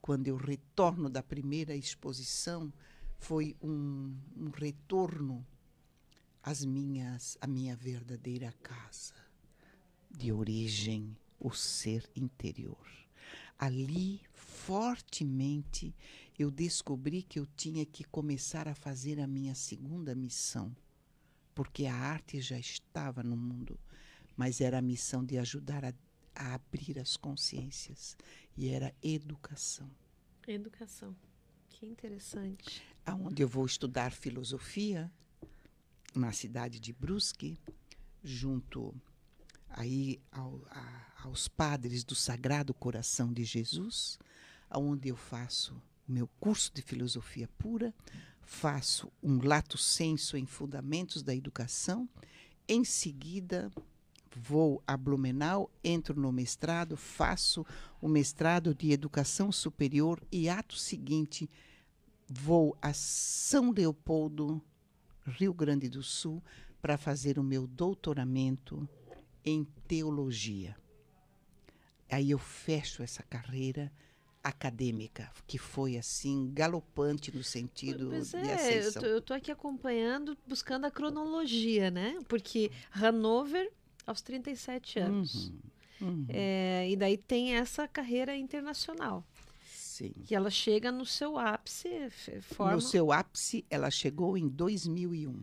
quando eu retorno da primeira exposição, foi um, um retorno às minhas, à minha verdadeira casa, de origem, o ser interior. Ali, fortemente, eu descobri que eu tinha que começar a fazer a minha segunda missão, porque a arte já estava no mundo, mas era a missão de ajudar a, a abrir as consciências, e era educação. Educação. Que interessante. Aonde eu vou estudar filosofia, na cidade de Brusque, junto aí ao, a, aos padres do Sagrado Coração de Jesus, onde eu faço o meu curso de filosofia pura, faço um lato senso em fundamentos da educação, em seguida vou a Blumenau, entro no mestrado, faço o mestrado de educação superior e ato seguinte vou a São Leopoldo, Rio Grande do Sul, para fazer o meu doutoramento em teologia. Aí eu fecho essa carreira acadêmica, que foi assim galopante no sentido pois de é, ascensão. Eu estou aqui acompanhando, buscando a cronologia, né? Porque Hanover aos 37 anos. Uhum, uhum. É, e daí tem essa carreira internacional. Sim. Que ela chega no seu ápice, forma. No seu ápice, ela chegou em 2001.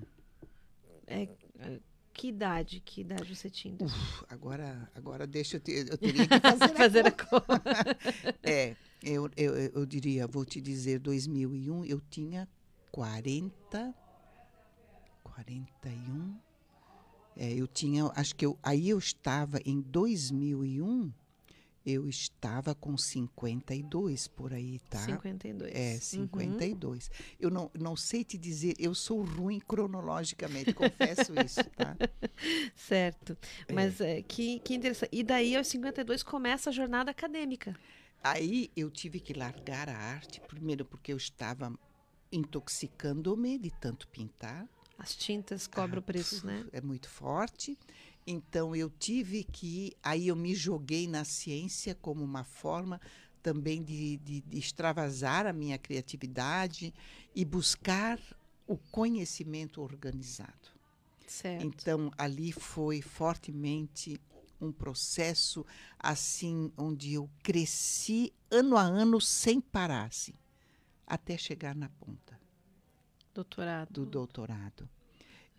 é, é, que idade? Que idade você tinha? então? Uf, agora, agora deixa eu, te, eu teria que fazer, a Fazer a conta. É, eu, eu, eu diria, vou te dizer, 2001 eu tinha 40, 41. É, eu tinha, acho que eu, aí eu estava em 2001, eu estava com 52 por aí, tá? 52. É, Uhum. 52. Eu não, não sei te dizer, eu sou ruim cronologicamente, confesso isso, tá? Certo. Mas é, que, que interessante. E daí, aos 52, começa a jornada acadêmica. Aí eu tive que largar a arte, primeiro porque eu estava intoxicando-me de tanto pintar. As tintas cobram Ah, o preço, puf, né? É muito forte. Então eu tive que. Aí eu me joguei na ciência como uma forma também de, de, de extravasar a minha criatividade e buscar o conhecimento organizado. Certo. Então ali foi fortemente um processo assim onde eu cresci ano a ano sem parar, assim, até chegar na ponta Doutorado. do doutorado.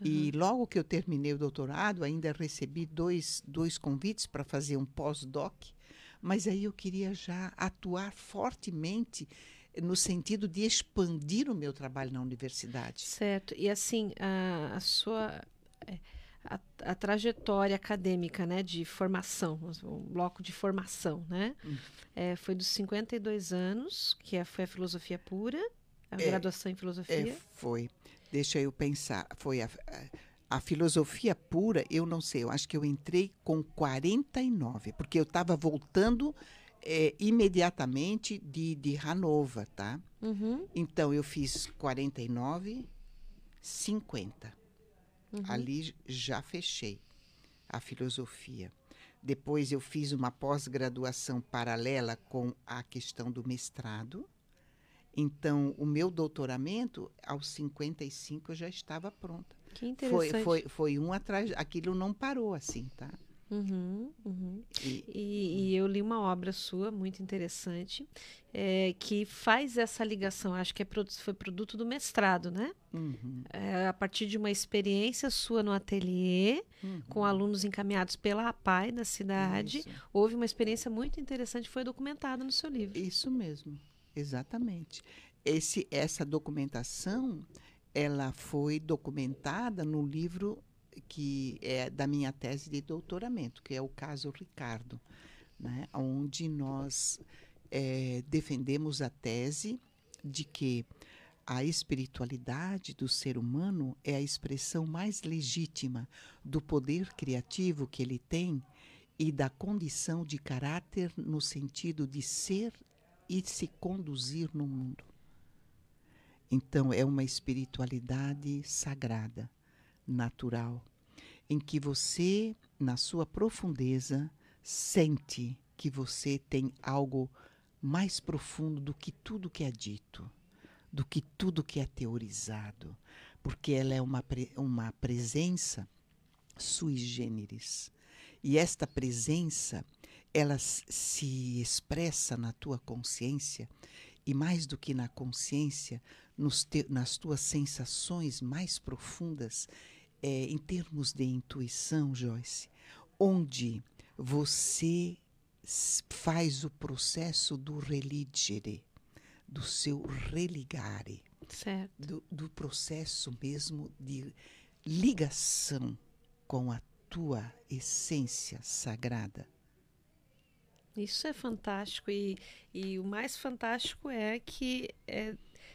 E logo que eu terminei o doutorado, ainda recebi dois, dois convites para fazer um pós-doc, mas aí eu queria já atuar fortemente no sentido de expandir o meu trabalho na universidade. Certo. E assim, a, a sua. é, A, a trajetória acadêmica, né, de formação, um bloco de formação, né, Hum. é, foi dos 52 anos, que é, foi a filosofia pura, a É, graduação em filosofia. É, foi. Deixa eu pensar. Foi a, a, a filosofia pura, eu não sei, eu acho que eu entrei com 49, porque eu estava voltando eh, imediatamente de, de Hannover, tá? Uhum, Então eu fiz 49, 50. uhum. Ali já fechei a filosofia. Depois eu fiz uma pós-graduação paralela com a questão do mestrado. Então, o meu doutoramento, aos 55, eu já estava pronta. Que Foi, interessante. foi, foi um atrás. Aquilo não parou assim, tá? Uhum, uhum. E- E, e eu li uma obra sua muito interessante é, que faz essa ligação. Acho que é foi produto do mestrado, né? Uhum, É, a partir de uma experiência sua no ateliê, uhum. com alunos encaminhados pela APAI da cidade, Isso. houve uma experiência muito interessante, foi documentada no seu livro. Isso mesmo, exatamente. Esse, essa documentação, ela foi documentada no livro que é da minha tese de doutoramento, que é o caso Ricardo, né? onde nós é, defendemos a tese de que a espiritualidade do ser humano é a expressão mais legítima do poder criativo que ele tem e da condição de caráter no sentido de ser e se conduzir no mundo. Então, é uma espiritualidade sagrada, natural, em que você, na sua profundeza, sente que você tem algo mais profundo do que tudo que é dito, do que tudo que é teorizado, porque ela é uma, uma presença sui generis. E esta presença, ela se expressa na tua consciência e mais do que na consciência, te, nas tuas sensações mais profundas, é, em termos de intuição, Joyce, onde você faz o processo do religere, do seu religare. Do, do processo mesmo de ligação com a tua essência sagrada. Isso é fantástico e, e o mais fantástico é que é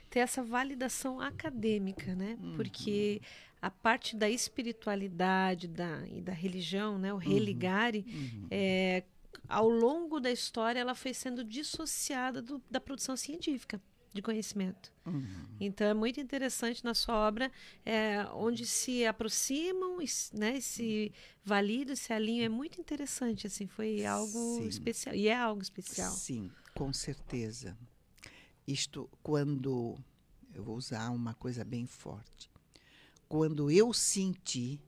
ter essa validação acadêmica, né? Uhum. Porque a parte da espiritualidade da, e da religião, né? O uhum. religare, uhum. É, ao longo da história ela foi sendo dissociada do, da produção científica de conhecimento. Uhum. Então é muito interessante na sua obra é, onde se aproximam, né, se validam, se alinham. É muito interessante, assim, foi algo Sim. especial. E é algo especial. Sim, com certeza. Isto quando eu vou usar uma coisa bem forte. Quando eu senti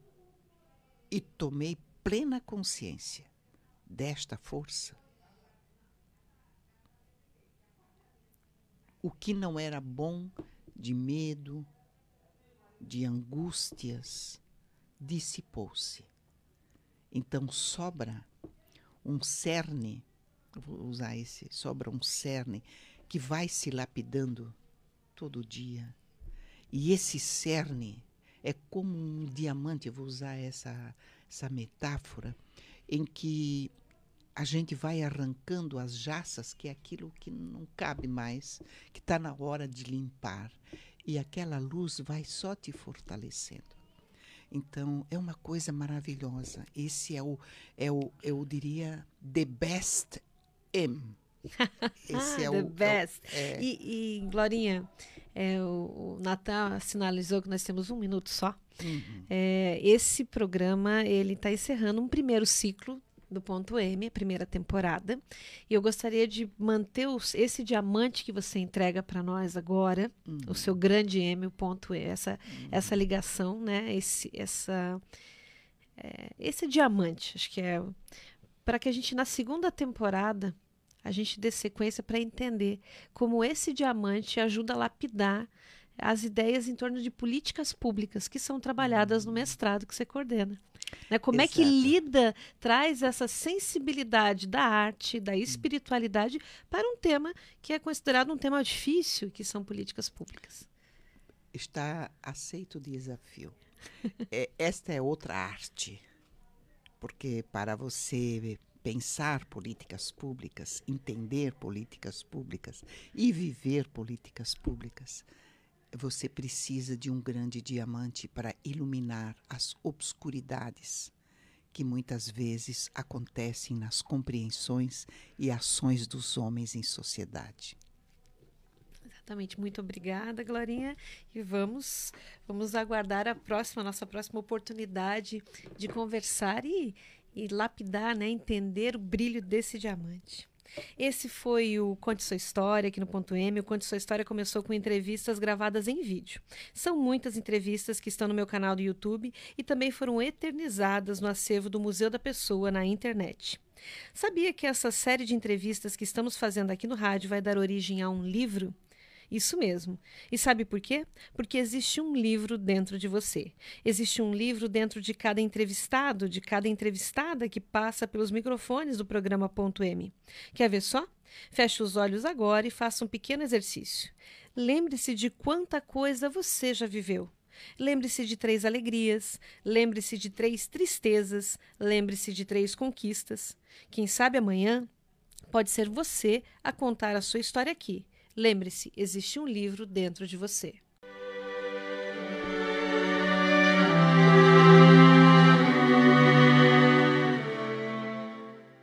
e tomei plena consciência desta força, o que não era bom de medo, de angústias, dissipou-se. Então sobra um cerne, vou usar esse, sobra um cerne que vai se lapidando todo dia. E esse cerne é como um diamante, vou usar essa, essa metáfora, em que a gente vai arrancando as jaças, que é aquilo que não cabe mais, que está na hora de limpar. E aquela luz vai só te fortalecendo. Então, é uma coisa maravilhosa. Esse é o, é o eu diria, the best M. Esse é the o, best. É o, é... E, e, Glorinha, é, o, o Natan sinalizou que nós temos um minuto só. Uhum. É, esse programa ele está encerrando um primeiro ciclo do Ponto M, a primeira temporada. E eu gostaria de manter os, esse diamante que você entrega para nós agora, uhum. o seu grande M, o Ponto E, essa, uhum. essa ligação, né? Esse, essa, é, esse diamante, acho que é para que a gente na segunda temporada a gente dê sequência para entender como esse diamante ajuda a lapidar as ideias em torno de políticas públicas que são trabalhadas no mestrado que você coordena. Né? Como Exato. é que lida, traz essa sensibilidade da arte, da espiritualidade para um tema que é considerado um tema difícil, que são políticas públicas? Está aceito o desafio. é, esta é outra arte, porque para você pensar políticas públicas, entender políticas públicas e viver políticas públicas, você precisa de um grande diamante para iluminar as obscuridades que muitas vezes acontecem nas compreensões e ações dos homens em sociedade. Exatamente. Muito obrigada, Glorinha. E vamos, vamos aguardar a próxima, nossa próxima oportunidade de conversar e, e lapidar, né, entender o brilho desse diamante. Esse foi o Conte Sua História aqui no Ponto M. O Conte Sua História começou com entrevistas gravadas em vídeo. São muitas entrevistas que estão no meu canal do YouTube e também foram eternizadas no acervo do Museu da Pessoa na internet. Sabia que essa série de entrevistas que estamos fazendo aqui no rádio vai dar origem a um livro? Isso mesmo. E sabe por quê? Porque existe um livro dentro de você. Existe um livro dentro de cada entrevistado, de cada entrevistada que passa pelos microfones do programa Ponto M. Quer ver só? Feche os olhos agora e faça um pequeno exercício. Lembre-se de quanta coisa você já viveu. Lembre-se de três alegrias, lembre-se de três tristezas, lembre-se de três conquistas. Quem sabe amanhã pode ser você a contar a sua história aqui. Lembre-se, existe um livro dentro de você.